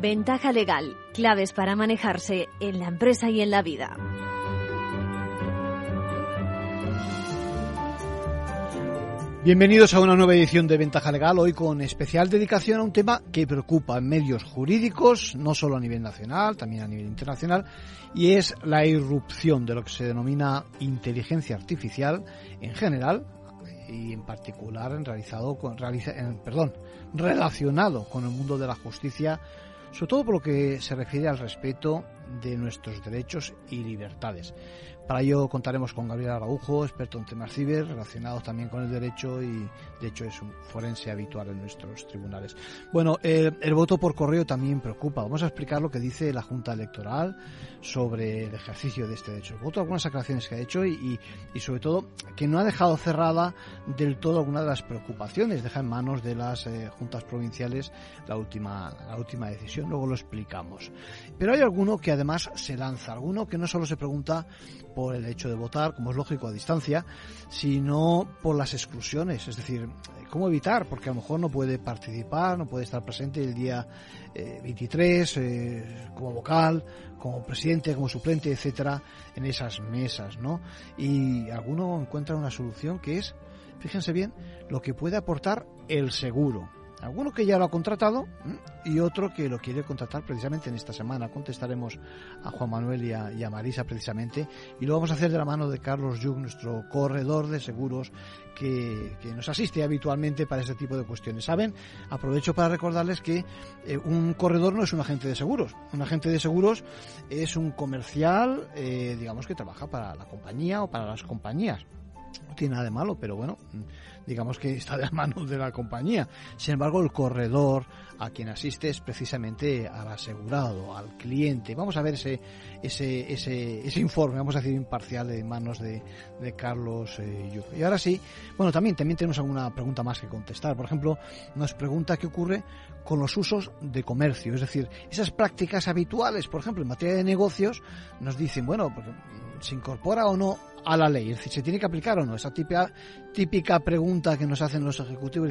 Ventaja legal, claves para manejarse en la empresa y en la vida. Bienvenidos a una nueva edición de Ventaja Legal, hoy con especial dedicación a un tema que preocupa en medios jurídicos, no solo a nivel nacional, también a nivel internacional, y es la irrupción de lo que se denomina inteligencia artificial en general y en particular en realizado con, relacionado con el mundo de la justicia, sobre todo por lo que se refiere al respeto de nuestros derechos y libertades. Para ello contaremos con Gabriel Araujo, experto en temas ciber, relacionados también con el derecho y de hecho es un forense habitual en nuestros tribunales. Bueno, el voto por correo también preocupa. Vamos a explicar lo que dice la Junta Electoral sobre el ejercicio de este derecho. El voto, algunas aclaraciones que ha hecho y, y, sobre todo que no ha dejado cerrada del todo alguna de las preocupaciones. Deja en manos de las eh, juntas provinciales la última, la última decisión. Luego lo explicamos. Pero hay alguno que además se lanza, alguno que no solo se pregunta por el hecho de votar, como es lógico a distancia, sino por las exclusiones, es decir, cómo evitar, porque a lo mejor no puede participar, no puede estar presente el día 23 eh, eh, como vocal, como presidente, como suplente, etcétera, en esas mesas, ¿no? Y alguno encuentra una solución que es, fíjense bien, lo que puede aportar el seguro. Alguno que ya lo ha contratado y otro que lo quiere contratar precisamente en esta semana. Contestaremos a Juan Manuel y a, Marisa precisamente y lo vamos a hacer de la mano de Carlos Yug, nuestro corredor de seguros que, nos asiste habitualmente para este tipo de cuestiones. Saben, aprovecho para recordarles que eh, un corredor no es un agente de seguros. Un agente de seguros es un comercial, eh, digamos, que trabaja para la compañía o para las compañías. No tiene nada de malo, pero bueno, digamos que está de la mano de la compañía. Sin embargo, el corredor a quien asiste es precisamente al asegurado, al cliente. Vamos a ver ese, ese, ese, ese informe, vamos a decir imparcial, en manos de, de Carlos eh, Y ahora sí, bueno, también, también tenemos alguna pregunta más que contestar. Por ejemplo, nos pregunta qué ocurre con los usos de comercio, es decir, esas prácticas habituales, por ejemplo, en materia de negocios, nos dicen, bueno, pues, ¿se incorpora o no a la ley? Es decir, ¿se tiene que aplicar o no? Esa típica, típica pregunta que nos hacen los ejecutivos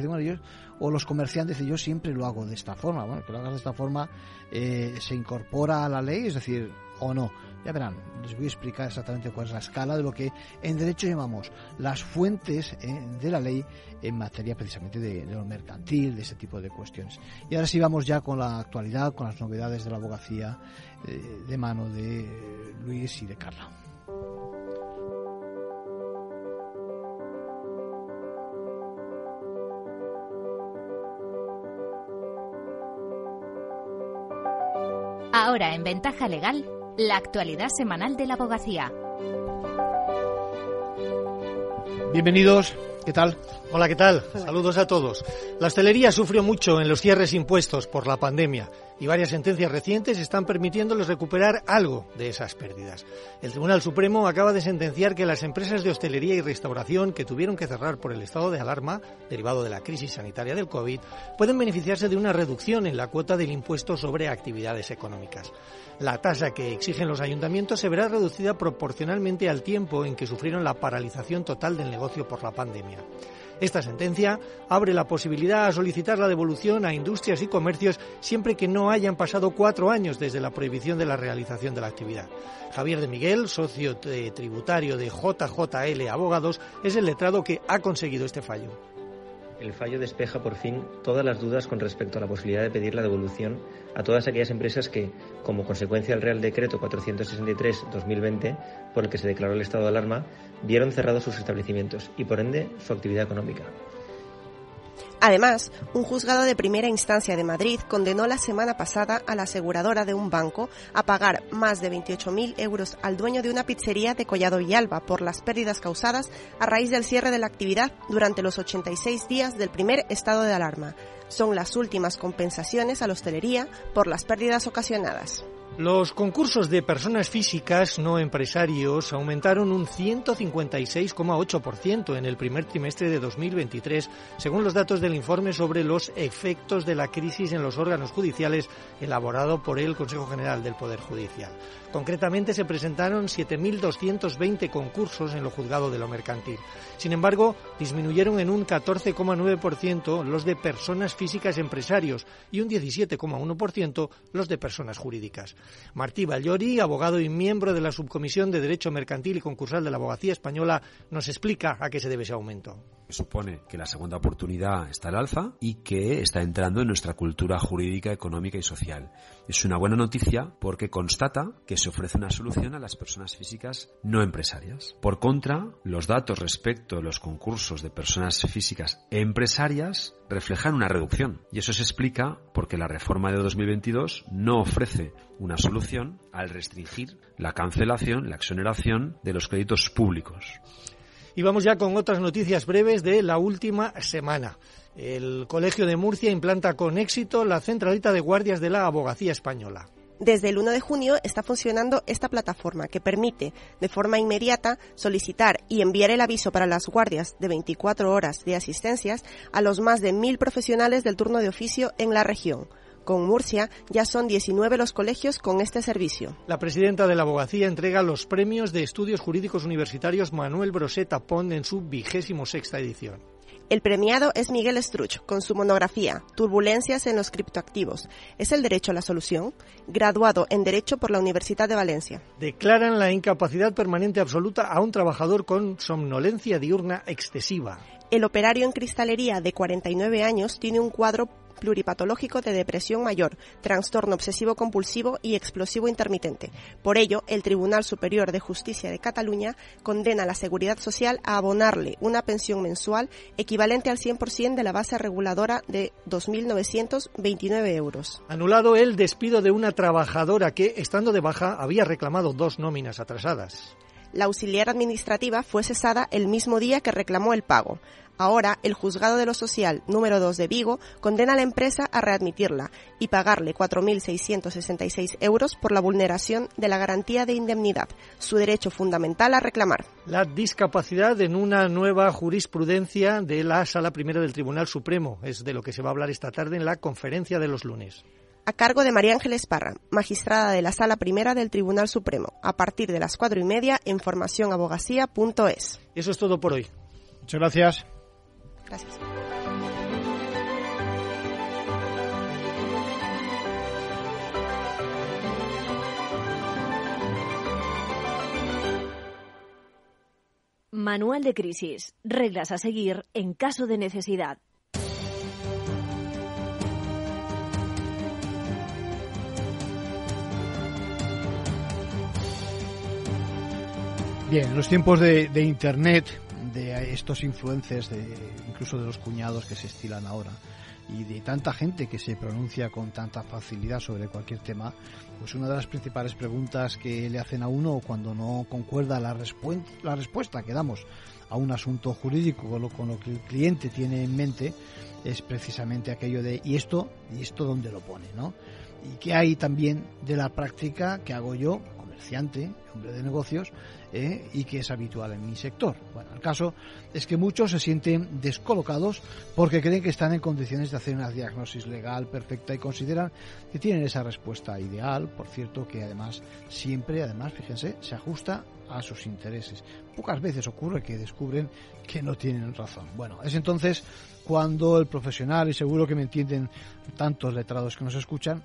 o los comerciantes, yo siempre lo hago de esta forma. Bueno, que lo hagas de esta forma, eh, ¿se incorpora a la ley? Es decir, o no. Ya verán, les voy a explicar exactamente cuál es la escala de lo que en derecho llamamos las fuentes eh, de la ley en materia precisamente de, lo mercantil, de ese tipo de cuestiones. Y ahora sí vamos ya con la actualidad, con las novedades de la abogacía eh, de mano de Luis y de Carla. Ahora en Ventaja Legal, la actualidad semanal de la abogacía. Bienvenidos, ¿qué tal? Hola, ¿qué tal? Saludos a todos. La hostelería sufrió mucho en los cierres impuestos por la pandemia y varias sentencias recientes están permitiéndoles recuperar algo de esas pérdidas. El Tribunal Supremo acaba de sentenciar que las empresas de hostelería y restauración que tuvieron que cerrar por el estado de alarma, derivado de la crisis sanitaria del COVID, pueden beneficiarse de una reducción en la cuota del impuesto sobre actividades económicas. La tasa que exigen los ayuntamientos se verá reducida proporcionalmente al tiempo en que sufrieron la paralización total del negocio por la pandemia. Esta sentencia abre la posibilidad a solicitar la devolución a industrias y comercios siempre que no hayan pasado cuatro años desde la prohibición de la realización de la actividad. Javier de Miguel, socio tributario de JJL Abogados, es el letrado que ha conseguido este fallo. El fallo despeja por fin todas las dudas con respecto a la posibilidad de pedir la devolución a todas aquellas empresas que, como consecuencia del Real Decreto 463-2020, por el que se declaró el estado de alarma, vieron cerrados sus establecimientos y, por ende, su actividad económica. Además, un juzgado de primera instancia de Madrid condenó la semana pasada a la aseguradora de un banco a pagar más de 28.000 euros al dueño de una pizzería de Collado Villalba por las pérdidas causadas a raíz del cierre de la actividad durante los 86 días del primer estado de alarma. Son las últimas compensaciones a la hostelería por las pérdidas ocasionadas. Los concursos de personas físicas no empresarios aumentaron un 156,8% en el primer trimestre de 2023, según los datos del informe sobre los efectos de la crisis en los órganos judiciales elaborado por el Consejo General del Poder Judicial. Concretamente se presentaron 7.220 concursos en lo juzgado de lo mercantil. Sin embargo, disminuyeron en un 14,9% los de personas físicas empresarios y un 17,1% los de personas jurídicas. Martí Ballori, abogado y miembro de la Subcomisión de Derecho Mercantil y Concursal de la Abogacía Española, nos explica a qué se debe ese aumento. Supone que la segunda oportunidad está al alza y que está entrando en nuestra cultura jurídica, económica y social. Es una buena noticia porque constata que se ofrece una solución a las personas físicas no empresarias. Por contra, los datos respecto a los concursos de personas físicas empresarias reflejan una reducción. Y eso se explica porque la reforma de 2022 no ofrece una solución al restringir la cancelación, la exoneración de los créditos públicos. Y vamos ya con otras noticias breves de la última semana. El Colegio de Murcia implanta con éxito la centralita de guardias de la abogacía española. Desde el 1 de junio está funcionando esta plataforma que permite de forma inmediata solicitar y enviar el aviso para las guardias de 24 horas de asistencias a los más de mil profesionales del turno de oficio en la región. Con Murcia ya son 19 los colegios con este servicio. La presidenta de la abogacía entrega los premios de estudios jurídicos universitarios Manuel Broseta Pond en su vigésimo sexta edición. El premiado es Miguel Struch, con su monografía Turbulencias en los criptoactivos. ¿Es el derecho a la solución? Graduado en Derecho por la Universidad de Valencia. Declaran la incapacidad permanente absoluta a un trabajador con somnolencia diurna excesiva. El operario en cristalería de 49 años tiene un cuadro pluripatológico de depresión mayor, trastorno obsesivo compulsivo y explosivo intermitente. Por ello, el Tribunal Superior de Justicia de Cataluña condena a la Seguridad Social a abonarle una pensión mensual equivalente al 100% de la base reguladora de 2.929 euros. Anulado el despido de una trabajadora que, estando de baja, había reclamado dos nóminas atrasadas. La auxiliar administrativa fue cesada el mismo día que reclamó el pago. Ahora, el juzgado de lo social número 2 de Vigo condena a la empresa a readmitirla y pagarle 4.666 euros por la vulneración de la garantía de indemnidad, su derecho fundamental a reclamar. La discapacidad en una nueva jurisprudencia de la Sala Primera del Tribunal Supremo es de lo que se va a hablar esta tarde en la conferencia de los lunes a cargo de María Ángeles Parra, magistrada de la Sala Primera del Tribunal Supremo, a partir de las cuatro y media en formacionabogacía.es. Eso es todo por hoy. Muchas gracias. Gracias. Manual de crisis. Reglas a seguir en caso de necesidad. Bien, en los tiempos de, Internet, de estos influencers, de, incluso de los cuñados que se estilan ahora, y de tanta gente que se pronuncia con tanta facilidad sobre cualquier tema, pues una de las principales preguntas que le hacen a uno cuando no concuerda la, la respuesta que damos a un asunto jurídico con lo, con lo que el cliente tiene en mente es precisamente aquello de ¿y esto? ¿y esto dónde lo pone? ¿no? Y qué hay también de la práctica que hago yo, comerciante, hombre de negocios, ¿eh? y que es habitual en mi sector. Bueno, el caso es que muchos se sienten descolocados porque creen que están en condiciones de hacer una diagnosis legal perfecta y consideran que tienen esa respuesta ideal, por cierto, que además siempre, además, fíjense, se ajusta a sus intereses. Pocas veces ocurre que descubren que no tienen razón. Bueno, es entonces cuando el profesional, y seguro que me entienden tantos letrados que nos escuchan,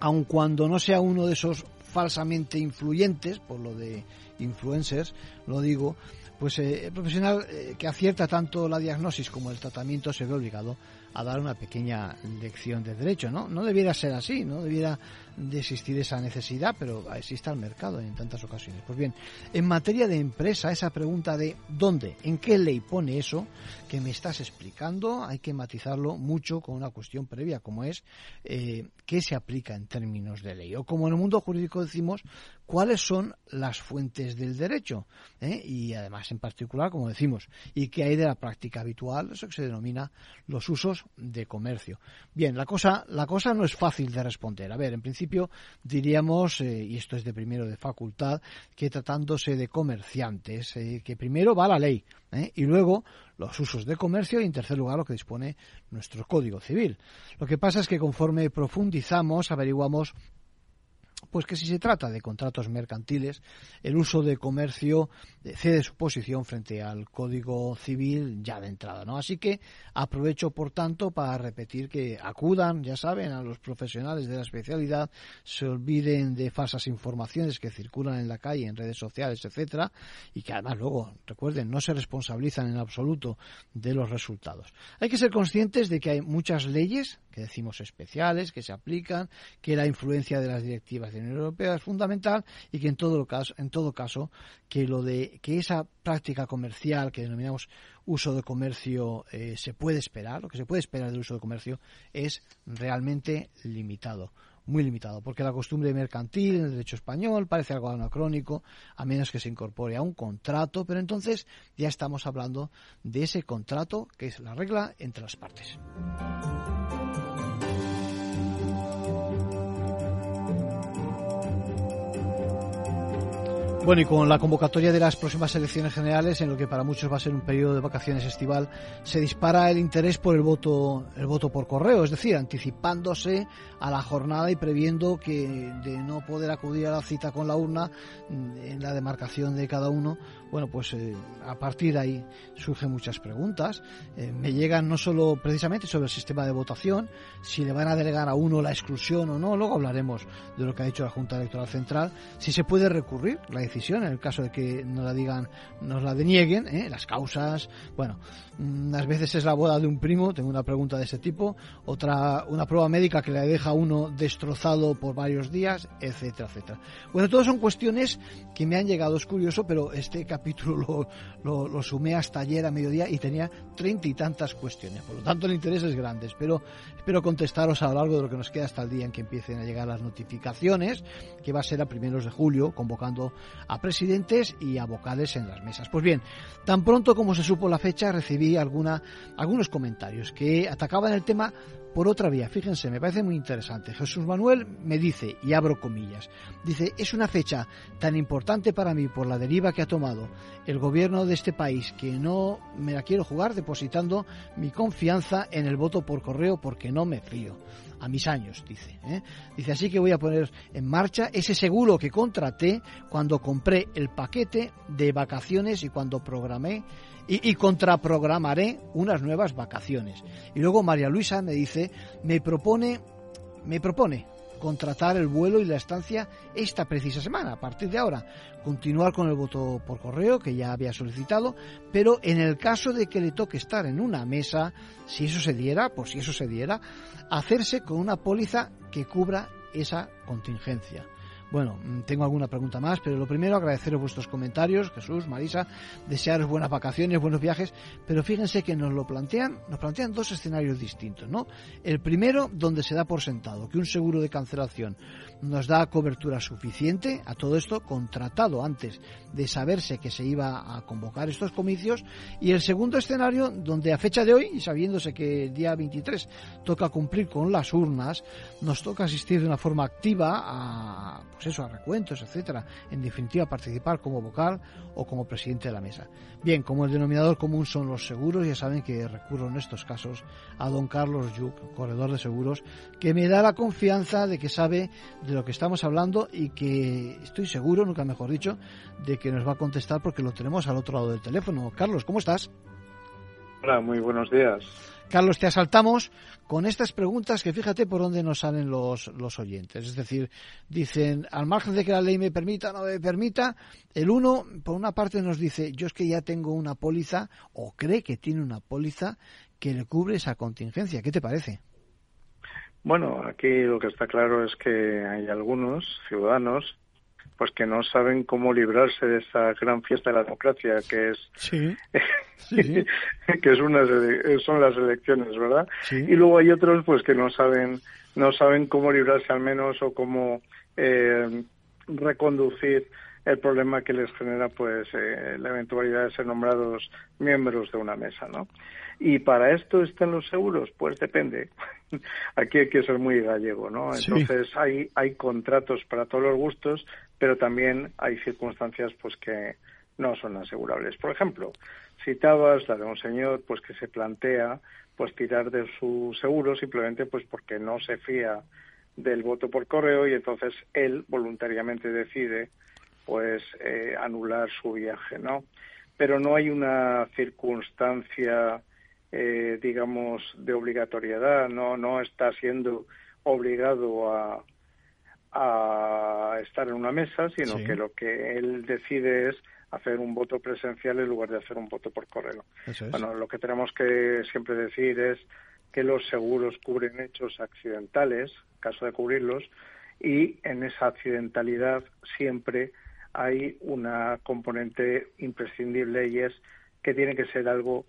aun cuando no sea uno de esos falsamente influyentes, por lo de influencers, lo digo, pues eh, el profesional eh, que acierta tanto la diagnosis como el tratamiento se ve obligado a dar una pequeña lección de derecho, ¿no? No debiera ser así, no debiera de existir esa necesidad, pero existe el mercado en tantas ocasiones. Pues bien, en materia de empresa, esa pregunta de ¿dónde? ¿En qué ley pone eso que me estás explicando? Hay que matizarlo mucho con una cuestión previa, como es eh, qué se aplica en términos de ley. O como en el mundo jurídico decimos, cuáles son las fuentes del derecho. ¿Eh? Y además, en particular, como decimos, y qué hay de la práctica habitual, eso que se denomina los usos de comercio. Bien, la cosa, la cosa no es fácil de responder. A ver, en principio diríamos, eh, y esto es de primero de facultad, que tratándose de comerciantes, eh, que primero va la ley ¿eh? y luego los usos de comercio y en tercer lugar lo que dispone nuestro Código Civil. Lo que pasa es que conforme profundizamos, averiguamos pues que si se trata de contratos mercantiles, el uso de comercio eh, cede su posición frente al Código Civil ya de entrada, ¿no? Así que aprovecho, por tanto, para repetir que acudan, ya saben, a los profesionales de la especialidad, se olviden de falsas informaciones que circulan en la calle, en redes sociales, etcétera, y que además luego, recuerden, no se responsabilizan en absoluto de los resultados. Hay que ser conscientes de que hay muchas leyes que decimos especiales, que se aplican, que la influencia de las directivas de la Unión Europea es fundamental y que en todo caso, en todo caso, que lo de que esa práctica comercial que denominamos uso de comercio eh, se puede esperar, lo que se puede esperar del uso de comercio es realmente limitado muy limitado, porque la costumbre mercantil en el derecho español parece algo anacrónico, a menos que se incorpore a un contrato, pero entonces ya estamos hablando de ese contrato que es la regla entre las partes. Bueno, y con la convocatoria de las próximas elecciones generales, en lo que para muchos va a ser un periodo de vacaciones estival, se dispara el interés por el voto, el voto por correo, es decir, anticipándose a la jornada y previendo que de no poder acudir a la cita con la urna mm, en la demarcación de cada uno, bueno, pues eh, a partir de ahí surgen muchas preguntas. Eh, me llegan no solo precisamente sobre el sistema de votación, si le van a delegar a uno la exclusión o no, luego hablaremos de lo que ha dicho la Junta Electoral Central, si se puede recurrir la decisión en el caso de que nos la digan, nos la denieguen, ¿eh? las causas, bueno, unas veces es la boda de un primo, tengo una pregunta de ese tipo, otra, una prueba médica que le deja a uno destrozado por varios días, etcétera, etcétera. Bueno, todo son cuestiones que me han llegado, es curioso, pero este capítulo lo, lo, sumé hasta ayer a mediodía y tenía treinta y tantas cuestiones, por lo tanto el interés es grande, espero, espero contestaros a lo largo de lo que nos queda hasta el día en que empiecen a llegar las notificaciones, que va a ser a primeros de julio, convocando a presidentes y a vocales en las mesas. Pues bien, tan pronto como se supo la fecha, recibí alguna, algunos comentarios que atacaban el tema por otra vía. Fíjense, me parece muy interesante. Jesús Manuel me dice, y abro comillas, dice, es una fecha tan importante para mí por la deriva que ha tomado el gobierno de este país que no me la quiero jugar depositando mi confianza en el voto por correo porque no me fío a mis años, dice. ¿eh? Dice, así que voy a poner en marcha ese seguro que contraté cuando compré el paquete de vacaciones y cuando programé y, y, contraprogramaré unas nuevas vacaciones. Y luego María Luisa me dice, me propone, me propone contratar el vuelo y la estancia esta precisa semana, a partir de ahora. Continuar con el voto por correo, que ya había solicitado, pero en el caso de que le toque estar en una mesa, si eso se diera, por si eso se diera, hacerse con una póliza que cubra esa contingencia. Bueno, mm, tengo alguna pregunta más, pero lo primero agradeceros vuestros comentarios, Jesús, Marisa, desearos buenas vacaciones, buenos viajes, pero fíjense que nos lo plantean, nos plantean dos escenarios distintos, ¿no? El primero, donde se da por sentado que un seguro de cancelación nos da cobertura suficiente a todo esto, contratado antes de saberse que se iba a convocar estos comicios, y el segundo escenario, donde a fecha de hoy, y sabiéndose que el día 23 toca cumplir con las urnas, nos toca asistir de una forma activa a pues eso, a recuentos, etcétera. En definitiva, participar como vocal o como presidente de la mesa. Bien, como el denominador común son los seguros, ya saben que recurro en estos casos a don Carlos Yuc, corredor de seguros, que me da la confianza de que sabe de lo que estamos hablando y que estoy seguro, nunca mejor dicho, de que nos va a contestar porque lo tenemos al otro lado del teléfono. Carlos, ¿cómo estás? Hola, muy buenos días. Carlos, te asaltamos con estas preguntas que fíjate por dónde nos salen los, los oyentes. Es decir, dicen, al margen de que la ley me permita o no me permita, el uno, por una parte, nos dice, yo es que ya tengo una póliza, o cree que tiene una póliza que le cubre esa contingencia. ¿Qué te parece? Bueno, aquí lo que está claro es que hay algunos ciudadanos pues que no saben cómo librarse de esa gran fiesta de la democracia que es sí, que es una son las elecciones verdad y luego hay otros pues que no saben no saben cómo librarse al menos o cómo eh, reconducir el problema que les genera pues eh, la eventualidad de ser nombrados miembros de una mesa, ¿no? Y para esto están los seguros, pues depende. Aquí hay que ser muy gallego, ¿no? Entonces hay hay contratos para todos los gustos, pero también hay circunstancias pues que no son asegurables. Por ejemplo, citabas la de un señor pues que se plantea pues tirar de su seguro simplemente pues porque no se fía del voto por correo y entonces él voluntariamente decide pues eh, anular su viaje, ¿no? Pero no hay una circunstancia, eh, digamos, de obligatoriedad, no, no está siendo obligado a, a estar en una mesa, sino que lo que él decide es hacer un voto presencial en lugar de hacer un voto por correo. Bueno, lo que tenemos que siempre decir es que los seguros cubren hechos accidentales, caso de cubrirlos, y en esa accidentalidad siempre hay una componente imprescindible y es que tiene que ser algo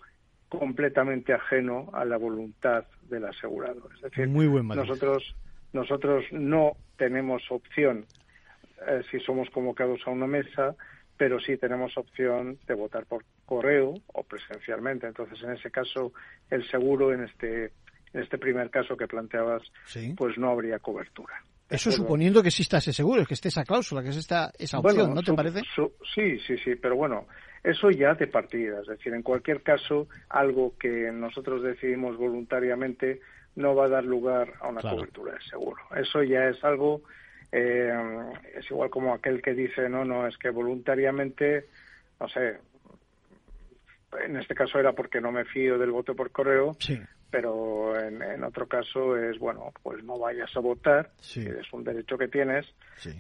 completamente ajeno a la voluntad del asegurado. Es decir, nosotros nosotros no tenemos opción eh, si somos convocados a una mesa, pero sí tenemos opción de votar por correo o presencialmente. Entonces, en ese caso, el seguro en este en este primer caso que planteabas, pues no habría cobertura. Eso suponiendo que exista ese seguro, que esté esa cláusula, que exista esa opción, ¿no te parece? sí, sí, sí, pero bueno, eso ya de partida. Es decir, en cualquier caso, algo que nosotros decidimos voluntariamente no va a dar lugar a una cobertura de seguro. Eso ya es algo, eh, es igual como aquel que dice, no, no, es que voluntariamente, no sé, en este caso era porque no me fío del voto por correo, sí pero en, otro caso es, bueno, pues no vayas a votar, es un derecho que tienes,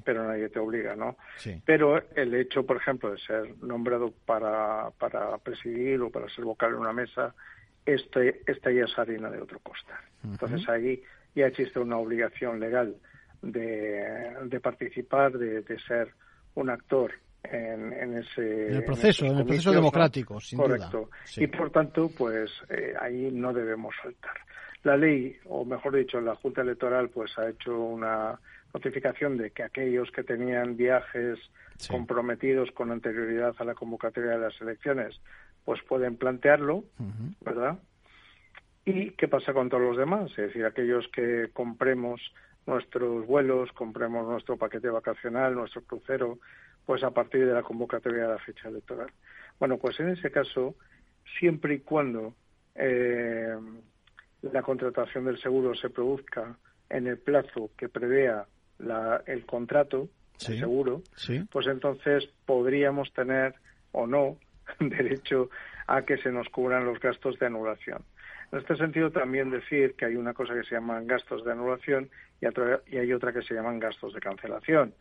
pero nadie te obliga, ¿no? Pero el hecho, por ejemplo, de ser nombrado para, para presidir o para ser vocal en una mesa, este, esta ya es harina de otro costal. Entonces ahí ya existe una obligación legal de, de participar, de, de ser un actor en, ese el proceso, en, el proceso democrático, sin Correcto. Y por tanto, pues eh, ahí no debemos faltar. La ley, o mejor dicho, la Junta Electoral, pues ha hecho una notificación de que aquellos que tenían viajes comprometidos con anterioridad a la convocatoria de las elecciones, pues pueden plantearlo, ¿verdad? ¿Y qué pasa con todos los demás? Es decir, aquellos que compremos nuestros vuelos, compremos nuestro paquete vacacional, nuestro crucero, pues a partir de la convocatoria de la fecha electoral. Bueno, pues en ese caso, siempre y cuando eh, la contratación del seguro se produzca en el plazo que prevea el contrato, el seguro, pues entonces podríamos tener o no derecho a que se nos cubran los gastos de anulación. En este sentido, también decir que hay una cosa que se llaman gastos de anulación y, y hay otra que se llaman gastos de cancelación.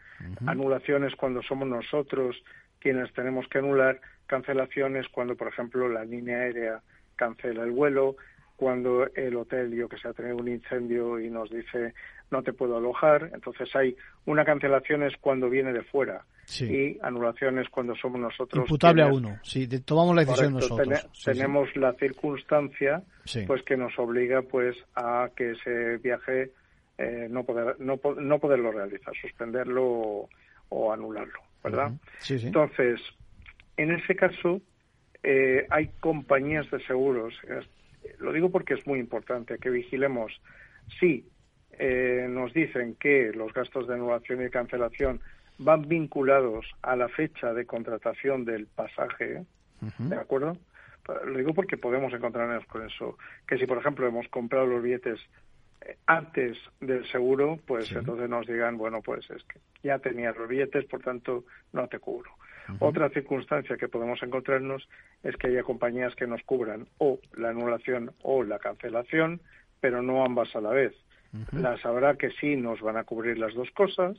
Anulación es cuando somos nosotros quienes tenemos que anular, cancelación es cuando, por ejemplo, la línea aérea cancela el vuelo, cuando el hotel, yo que se ha tenido un incendio y nos dice no te puedo alojar. Entonces hay una cancelación es cuando viene de fuera y anulación es cuando somos nosotros. Imputable a uno, sí, tomamos la decisión nosotros. tenemos la circunstancia pues que nos obliga pues a que ese viaje eh, no, poder, no, no poderlo realizar, suspenderlo o, anularlo, ¿verdad? Entonces, en ese caso eh, hay compañías de seguros, lo digo porque es muy importante que vigilemos si eh, nos dicen que los gastos de anulación y cancelación van vinculados a la fecha de contratación del pasaje, ¿de acuerdo? Lo digo porque podemos encontrarnos con eso, que si por ejemplo hemos comprado los billetes eh, antes del seguro, pues entonces nos digan, bueno, pues es que ya tenías los billetes, por tanto no te cubro. Otra circunstancia que podemos encontrarnos es que haya compañías que nos cubran o la anulación o la cancelación, pero no ambas a la vez. Las habrá que sí nos van a cubrir las dos cosas,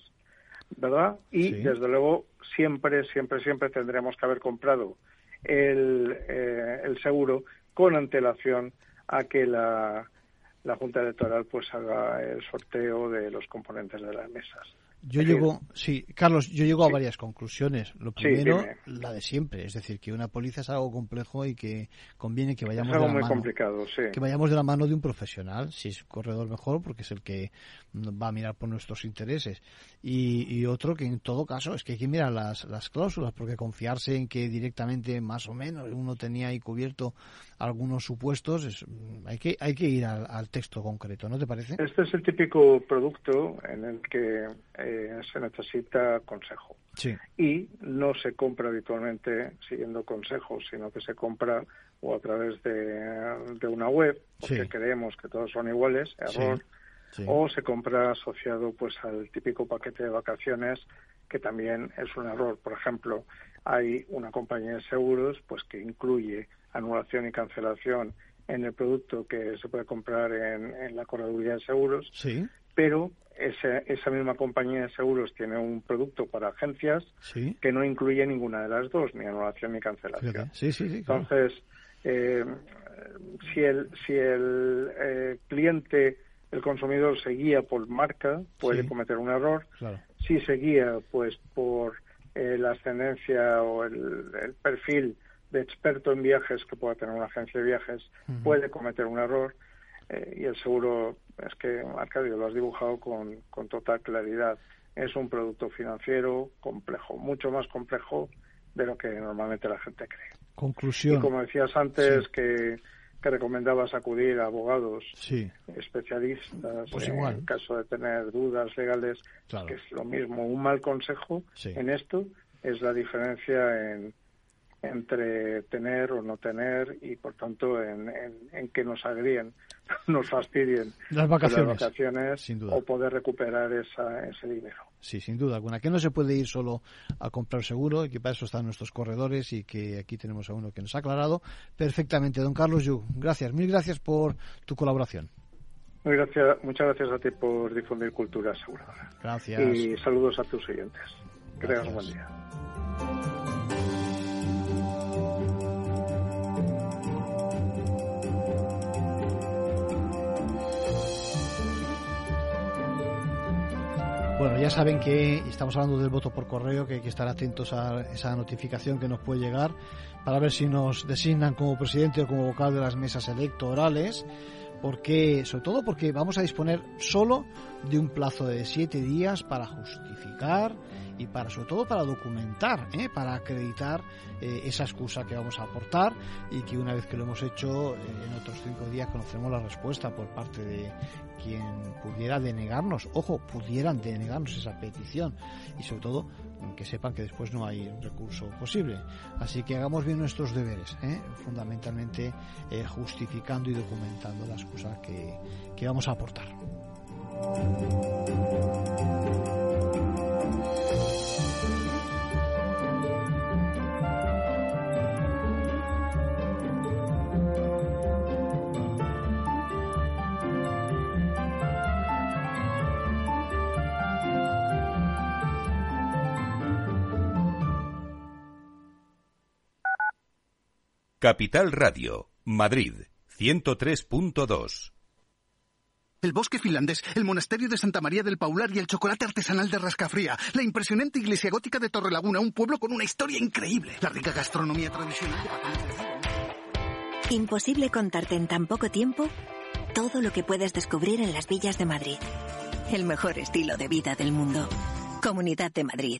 ¿verdad? Y desde luego siempre, siempre, siempre tendremos que haber comprado el, eh, el seguro con antelación a que la, la Junta Electoral pues haga el sorteo de los componentes de las mesas. Yo llego, sí, Carlos, yo llego a varias conclusiones. Lo primero, la de siempre, es decir, que una póliza es algo complejo y que conviene que vayamos de la muy mano, complicado, sí. que vayamos de la mano de un profesional, si es corredor mejor, porque es el que va a mirar por nuestros intereses. Y, otro que en todo caso es que hay que mirar las, las cláusulas, porque confiarse en que directamente más o menos uno tenía ahí cubierto algunos supuestos, es, hay que hay que ir al, texto concreto, ¿no te parece? Este es el típico producto en el que eh, se necesita consejo. Sí. Y no se compra habitualmente siguiendo consejos, sino que se compra o a través de, una web, porque creemos que todos son iguales, error, o se compra asociado pues al típico paquete de vacaciones que también es un error. Por ejemplo, hay una compañía de seguros pues que incluye anulación y cancelación en el producto que se puede comprar en, la correduría de seguros, sí. Pero esa, esa misma compañía de seguros tiene un producto para agencias que no incluye ninguna de las dos, ni anulación ni cancelación. Sí, sí, Entonces, eh, si el, si el eh, cliente, el consumidor se guía por marca, puede cometer un error. Si se guía pues por eh, la ascendencia o el, perfil de experto en viajes que pueda tener una agencia de viajes, puede cometer un error. Y el seguro, es que Arcadio lo has dibujado con, con total claridad. Es un producto financiero complejo, mucho más complejo de lo que normalmente la gente cree. Conclusión. Y como decías antes, que, que, recomendabas acudir a abogados especialistas pues en caso de tener dudas legales, que es lo mismo. Un mal consejo en esto es la diferencia en, entre tener o no tener y, por tanto, en, en, que nos agríen, nos fastidien las vacaciones, las vacaciones o poder recuperar esa, ese dinero. Sí, sin duda alguna. Que no se puede ir solo a comprar seguro y que para eso están nuestros corredores y que aquí tenemos a uno que nos ha aclarado perfectamente. Don Carlos Yu, gracias. Mil gracias por tu colaboración. Gracias, muchas gracias a ti por difundir cultura aseguradora. Gracias. Y saludos a tus oyentes. Que tengas un buen día. Ya saben que estamos hablando del voto por correo, que hay que estar atentos a esa notificación que nos puede llegar para ver si nos designan como presidente o como vocal de las mesas electorales, porque, sobre todo porque vamos a disponer solo de un plazo de siete días para justificar y para sobre todo para documentar, ¿eh? para acreditar eh, esa excusa que vamos a aportar y que una vez que lo hemos hecho eh, en otros cinco días conocemos la respuesta por parte de quien pudiera denegarnos, ojo, pudieran denegarnos esa petición y sobre todo que sepan que después no hay recurso posible. Así que hagamos bien nuestros deberes, ¿eh? fundamentalmente justificando y documentando la excusa que, que vamos a aportar. Capital Radio, Madrid, 103.2. El bosque finlandés, el monasterio de Santa María del Paular y el chocolate artesanal de Rascafría. La impresionante iglesia gótica de Torrelaguna, un pueblo con una historia increíble. La rica gastronomía tradicional de Imposible contarte en tan poco tiempo todo lo que puedes descubrir en las villas de Madrid. El mejor estilo de vida del mundo. Comunidad de Madrid.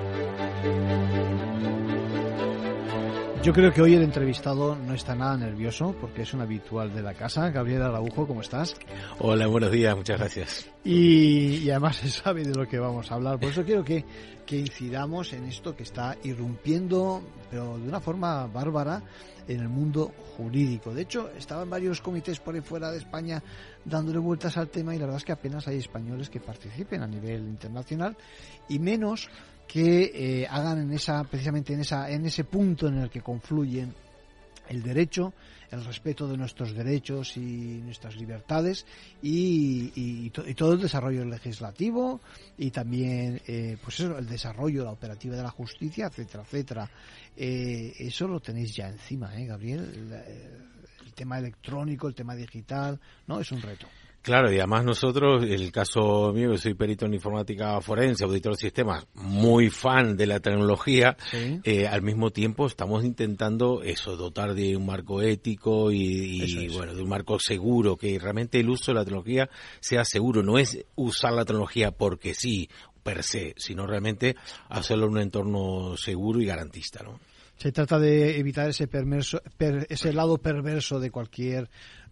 Yo creo que hoy el entrevistado no está nada nervioso porque es un habitual de la casa. Gabriel Araujo, ¿cómo estás? Hola, buenos días, muchas gracias. Y, además se sabe de lo que vamos a hablar. Por eso quiero que, que incidamos en esto que está irrumpiendo, pero de una forma bárbara, en el mundo jurídico. De hecho, estaban varios comités por ahí fuera de España dándole vueltas al tema y la verdad es que apenas hay españoles que participen a nivel internacional y menos que eh, hagan en esa precisamente en esa en ese punto en el que confluyen el derecho, el respeto de nuestros derechos y nuestras libertades y, todo el desarrollo legislativo y también eh, pues eso, el desarrollo, la operativa de la justicia, etcétera, etcétera. Eh, eso lo tenéis ya encima, ¿eh, Gabriel? el tema electrónico, el tema digital, ¿no? Es un reto. Claro, y además nosotros, el caso mío, que soy perito en informática forense, auditor de sistemas, muy fan de la tecnología, eh, al mismo tiempo estamos intentando eso, dotar de un marco ético y, bueno, de un marco seguro, que realmente el uso de la tecnología sea seguro, no es usar la tecnología porque sí, per se, sino realmente hacerlo en un entorno seguro y garantista, ¿no? Se trata de evitar ese, perverso, ese lado perverso de cualquier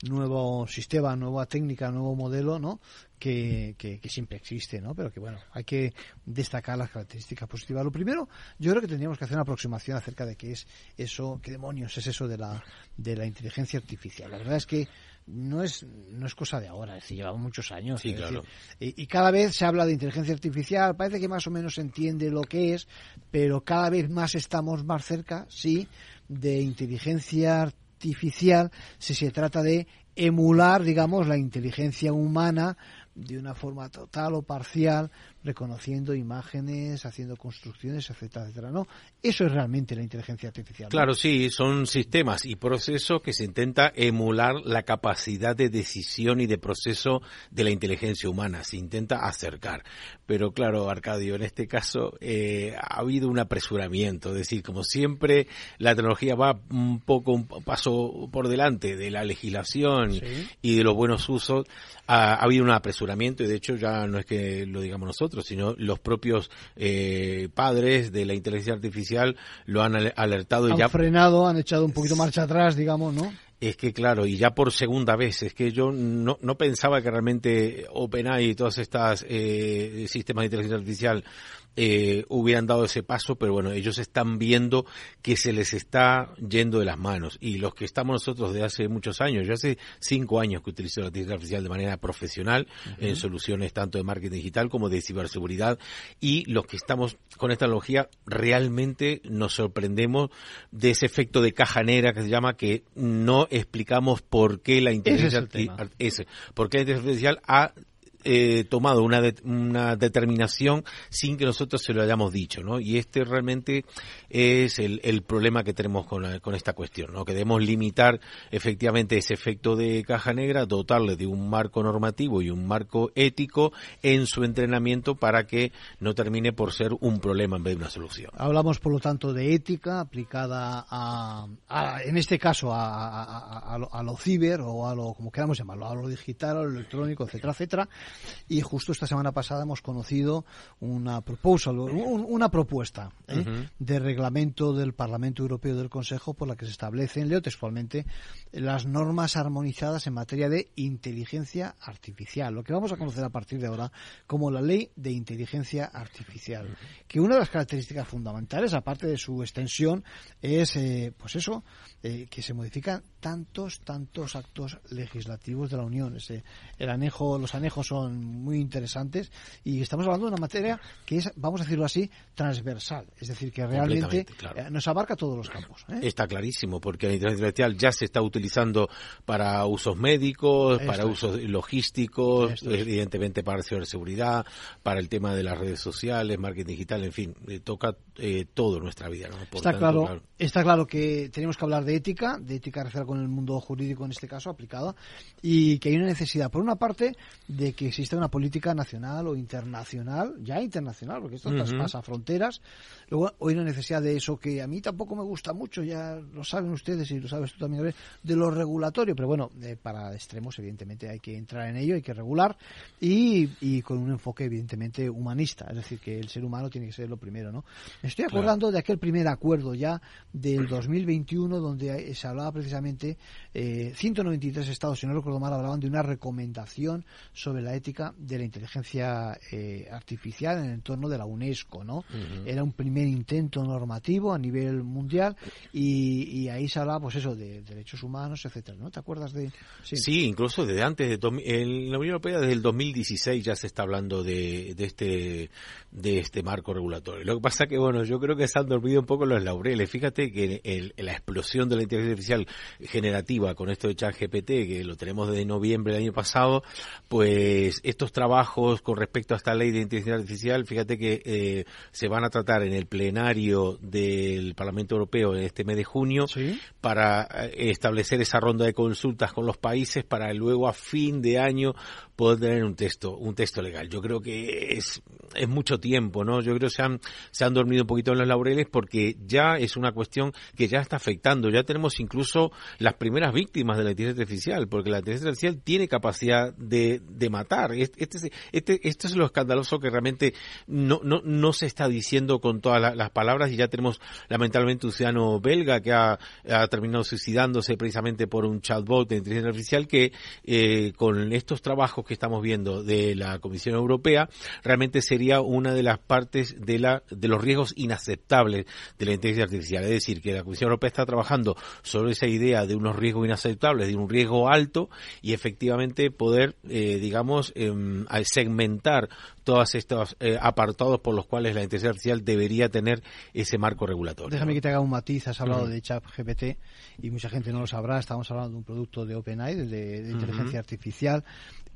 nuevo sistema, nueva técnica, nuevo modelo, ¿no? Que, que, siempre existe, ¿no? Pero que, bueno, hay que destacar las características positivas. Lo primero, yo creo que tendríamos que hacer una aproximación acerca de qué es eso, qué demonios es eso de la, de la inteligencia artificial. La verdad es que no es, no es cosa de ahora, es decir, llevamos muchos años. Sí, claro. y, cada vez se habla de inteligencia artificial, parece que más o menos se entiende lo que es, pero cada vez más estamos más cerca, sí, de inteligencia artificial si se trata de emular, digamos, la inteligencia humana de una forma total o parcial, reconociendo imágenes, haciendo construcciones, etcétera, etcétera. No, eso es realmente la inteligencia artificial. Claro, sí, son sistemas y procesos que se intenta emular la capacidad de decisión y de proceso de la inteligencia humana, se intenta acercar. Pero claro, Arcadio, en este caso eh, ha habido un apresuramiento, es decir, como siempre, la tecnología va un poco un paso por delante de la legislación y de los buenos usos. Ha, ha habido un apresuramiento y de hecho ya no es que lo digamos nosotros, sino los propios eh, padres de la inteligencia artificial lo han alertado y han ya frenado, han echado un poquito marcha atrás, digamos, ¿no? Es que claro, y ya por segunda vez, es que yo no, no pensaba que realmente OpenAI y todos estos eh, sistemas de inteligencia artificial eh, hubieran dado ese paso, pero bueno, ellos están viendo que se les está yendo de las manos. Y los que estamos nosotros de hace muchos años, yo hace cinco años que utilizo la inteligencia artificial de manera profesional en soluciones tanto de marketing digital como de ciberseguridad, y los que estamos con esta tecnología realmente nos sorprendemos de ese efecto de caja negra que se llama que no explicamos por qué la inteligencia artificial, por qué la inteligencia artificial ha eh, tomado una, una determinación sin que nosotros se lo hayamos dicho, ¿no? Y este realmente es el, el problema que tenemos con, con esta cuestión, ¿no? Que debemos limitar efectivamente ese efecto de caja negra, dotarle de un marco normativo y un marco ético en su entrenamiento para que no termine por ser un problema en vez de una solución. Hablamos, por lo tanto, de ética aplicada a, en este caso, a, a, a, lo, a, lo, ciber o a lo, como queramos llamarlo, a lo digital, a lo electrónico, etcétera, etcétera y justo esta semana pasada hemos conocido una proposal, una propuesta ¿eh? de reglamento del Parlamento Europeo y del Consejo por la que se establecen, leo textualmente, las normas armonizadas en materia de inteligencia artificial, lo que vamos a conocer a partir de ahora como la ley de inteligencia artificial, que una de las características fundamentales, aparte de su extensión, es, eh, pues eso, eh, que se modifican tantos, tantos actos legislativos de la Unión. Ese, el anejo, los anejos son muy interesantes y estamos hablando de una materia que es, vamos a decirlo así, transversal. Es decir, que realmente eh, nos abarca todos los campos. ¿eh? Está clarísimo, porque la inteligencia artificial ya se está utilizando para usos médicos, para usos logísticos, evidentemente para ciberseguridad, para el tema de las redes sociales, marketing digital, en fin, toca todo nuestra vida. está, claro, está claro que tenemos que hablar de ética, de ética con el mundo jurídico en este caso aplicada, y que hay una necesidad, por una parte, de que exista una política nacional o internacional, ya internacional, porque esto traspasa fronteras. Luego hay una necesidad de eso que a mí tampoco me gusta mucho, ya lo saben ustedes y lo sabes tú también, de lo regulatorio, pero bueno, eh, para extremos evidentemente hay que entrar en ello, hay que regular y, y, con un enfoque evidentemente humanista, es decir, que el ser humano tiene que ser lo primero, ¿no? Me estoy acordando de aquel primer acuerdo ya del 2021 donde se hablaba precisamente eh, 193 estados, si no recuerdo mal, hablaban de una recomendación sobre la ética de la inteligencia eh, artificial en el entorno de la UNESCO, ¿no? Era un primer intento normativo a nivel mundial y, ahí se hablaba, pues eso, de derechos humanos, etcétera, ¿no? ¿Te acuerdas de...? Sí, incluso desde antes, de, en la Unión Europea desde el 2016 ya se está hablando de, de este de este marco regulatorio. Lo que pasa que, bueno, yo creo que se han dormido un poco los laureles. Fíjate que el, la explosión de la inteligencia artificial generativa con esto de ChatGPT, que lo tenemos desde noviembre del año pasado, pues estos trabajos con respecto a esta ley de inteligencia artificial, fíjate que eh, se van a tratar en el plenario del Parlamento Europeo en este mes de junio para eh, establecer esa ronda de consultas con los países para luego a fin de año poder tener un texto, un texto legal. Yo creo que es, es mucho tiempo, ¿no? Yo creo que se han, se han dormido un poquito en los laureles porque ya es una cuestión que ya está afectando. Ya tenemos incluso las primeras víctimas de la inteligencia artificial, porque la inteligencia artificial tiene capacidad de, de matar. Este, este, este, es lo escandaloso que realmente no, no, no se está diciendo con todas las palabras y ya tenemos lamentablemente un ciudadano belga que ha, ha terminado suicidándose precisamente por un chatbot de inteligencia artificial que eh, con estos trabajos que estamos viendo de la Comisión Europea, realmente sería una de las partes de, la, de los riesgos inaceptables de la inteligencia artificial. Es decir, que la Comisión Europea está trabajando sobre esa idea de unos riesgos inaceptables, de un riesgo alto y efectivamente poder, eh, digamos, em, segmentar todos estos eh, apartados por los cuales la inteligencia artificial debería tener ese marco regulatorio. Déjame que te haga un matiz. Has hablado de ChatGPT y mucha gente no lo sabrá. Estamos hablando de un producto de OpenAI, de, inteligencia artificial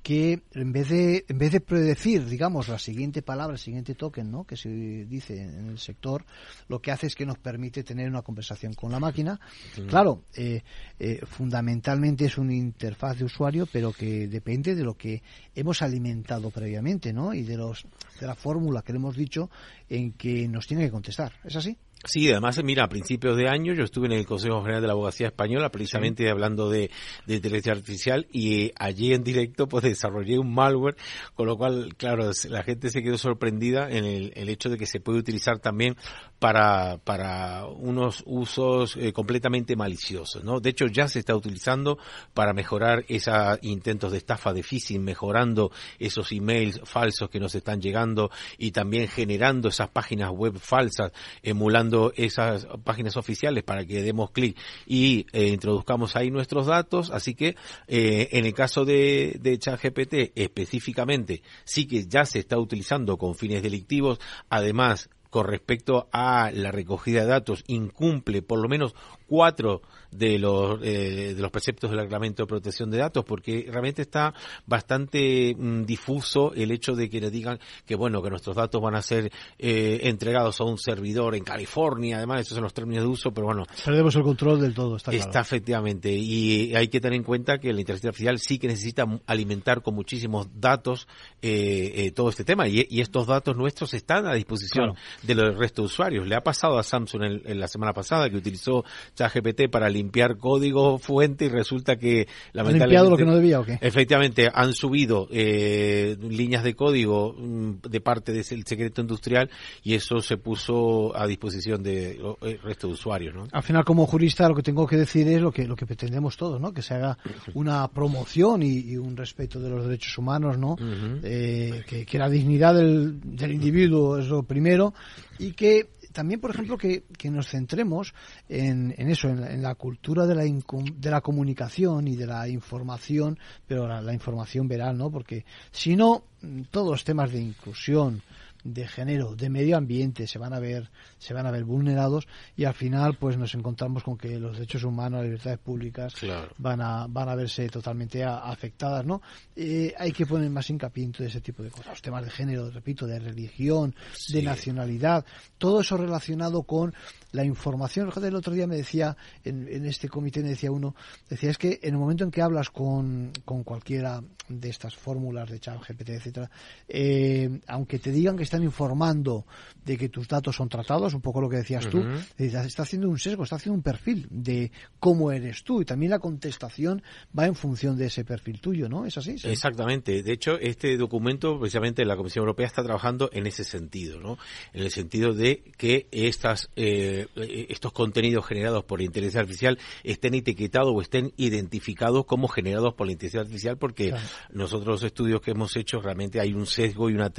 que en vez de en vez de predecir digamos la siguiente palabra el siguiente token no que se dice en el sector lo que hace es que nos permite tener una conversación con la máquina. Claro. Eh, eh, fundamentalmente es una interfaz de usuario pero que depende de lo que hemos alimentado previamente no y de los de la fórmula que le hemos dicho en que nos tiene que contestar. Es así Sí, además, mira, a principios de año yo estuve en el Consejo General de la Abogacía Española precisamente hablando de, inteligencia artificial y allí en directo pues desarrollé un malware, con lo cual, claro, la gente se quedó sorprendida en el, hecho de que se puede utilizar también para, para unos usos eh, completamente maliciosos, ¿no? De hecho, ya se está utilizando para mejorar esos intentos de estafa de phishing, mejorando esos emails falsos que nos están llegando y también generando esas páginas web falsas, emulando esas páginas oficiales para que demos clic y eh, introduzcamos ahí nuestros datos. Así que eh, en el caso de, de ChatGPT específicamente sí que ya se está utilizando con fines delictivos. Además, con respecto a la recogida de datos incumple por lo menos cuatro de los, eh, de los preceptos del reglamento de protección de datos, porque realmente está bastante mm, difuso el hecho de que le digan que bueno, que nuestros datos van a ser eh, entregados a un servidor en California, además esos son los términos de uso, pero bueno. Perdemos el control del todo, está claro. Está efectivamente, y hay que tener en cuenta que la inteligencia artificial sí que necesita alimentar con muchísimos datos eh, todo este tema, y, estos datos nuestros están a disposición de los resto de usuarios. Le ha pasado a Samsung en, la semana pasada que utilizó ChatGPT para limpiar código fuente y resulta que lamentablemente... limpiado lo que no debía o qué? Efectivamente, han subido eh, líneas de código mm, de parte del secreto industrial y eso se puso a disposición del de resto de usuarios, ¿no? Al final, como jurista, lo que tengo que decir es lo que, lo que pretendemos todos, ¿no? Que se haga una promoción y, un respeto de los derechos humanos, ¿no? Eh, que, la dignidad del, del individuo es lo primero y que también, por ejemplo, que, nos centremos en, eso, en, la cultura de la, de la comunicación y de la información, pero la, la información veral, ¿no? Porque si no, todos los temas de inclusión, de género, de medio ambiente se van a ver se van a ver vulnerados y al final pues nos encontramos con que los derechos humanos, las libertades públicas van a van a verse totalmente afectadas, ¿no? Eh, hay que poner más hincapié en todo ese tipo de cosas, los temas de género, repito, de religión, de nacionalidad, todo eso relacionado con la información. El otro día me decía, en, este comité me decía uno, decía es que en el momento en que hablas con, con cualquiera de estas fórmulas de chat, GPT, etcétera, eh, aunque te digan que están informando de que tus datos son tratados, un poco lo que decías tú, está haciendo un sesgo, está haciendo un perfil de cómo eres tú y también la contestación va en función de ese perfil tuyo, ¿no? ¿Es así? Exactamente. De hecho, este documento, precisamente la Comisión Europea está trabajando en ese sentido, ¿no? En el sentido de que estas eh, eh, estos contenidos generados por inteligencia artificial estén etiquetados o estén identificados como generados por la inteligencia artificial porque nosotros los estudios que hemos hecho realmente hay un sesgo y una,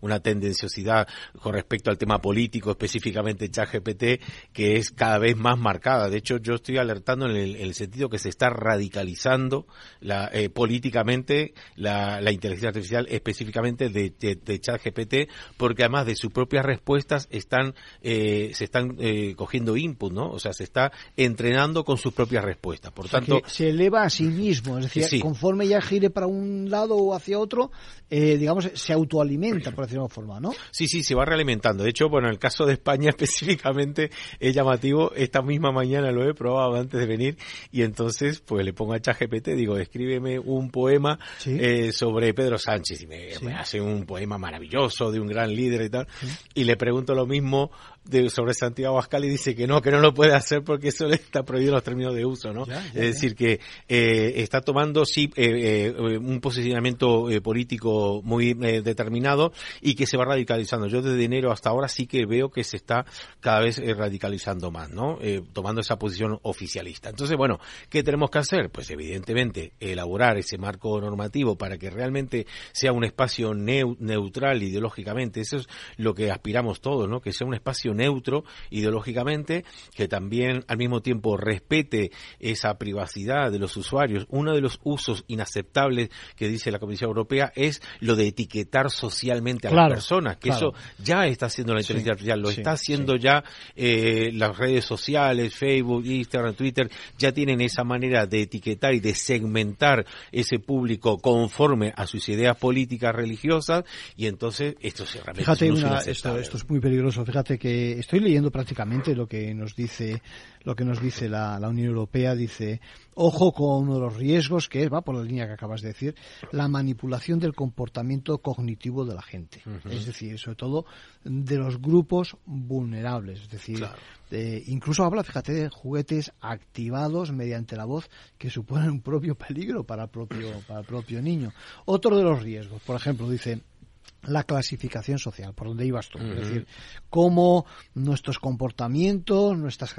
una tendenciosidad con respecto al tema político, específicamente ChatGPT, que es cada vez más marcada. De hecho, yo estoy alertando en el, sentido que se está radicalizando la, eh, políticamente la, inteligencia artificial, específicamente de, de, ChatGPT, porque además de sus propias respuestas están, eh, se están eh, cogiendo input, ¿no? O sea, se está entrenando con sus propias respuestas. Por tanto, se eleva a sí mismo, es decir, conforme ya gire para un lado o hacia otro, eh, digamos, se autoalimenta, por decirlo de forma, ¿no? Sí, sí, se va realimentando. De hecho, bueno, en el caso de España específicamente es llamativo. Esta misma mañana lo he probado antes de venir y entonces, pues le pongo a ChatGPT, digo, escríbeme un poema eh, sobre Pedro Sánchez y me, me, hace un poema maravilloso de un gran líder y tal. Y le pregunto lo mismo de, sobre Santiago Abascal y dice que no, que no lo puede hacer porque eso le está prohibido los términos de uso, ¿no? es decir, que eh, está tomando, sí, eh, eh, un posicionamiento político muy determinado y que se va radicalizando. Yo desde enero hasta ahora sí que veo que se está cada vez radicalizando más, ¿no? tomando esa posición oficialista. Entonces, bueno, ¿qué tenemos que hacer? Pues evidentemente elaborar ese marco normativo para que realmente sea un espacio neutral ideológicamente. Eso es lo que aspiramos todos, ¿no? Que sea un espacio neutro ideológicamente, que también al mismo tiempo respete esa privacidad de los usuarios. Uno de los usos inaceptables que dice la Comisión Europea es lo de etiquetar socialmente a las personas, que eso ya está haciendo la inteligencia artificial, lo está haciendo ya eh, las redes sociales, Facebook, Instagram, Twitter, ya tienen esa manera de etiquetar y de segmentar ese público conforme a sus ideas políticas religiosas y entonces esto se Fíjate, esto, esto es muy peligroso. Fíjate que estoy leyendo prácticamente lo que nos dice lo que nos dice la, Unión Europea. Dice, ojo con uno de los riesgos que es, va por la línea que acabas de decir, la manipulación del comportamiento cognitivo de la gente. Es decir, sobre todo de los grupos vulnerables. Es decir, incluso habla, fíjate, de juguetes activados mediante la voz que suponen un propio peligro para el propio, para el propio niño. Otro de los riesgos, por ejemplo, dice, la clasificación social, por donde ibas tú. Es decir, cómo nuestros comportamientos, nuestras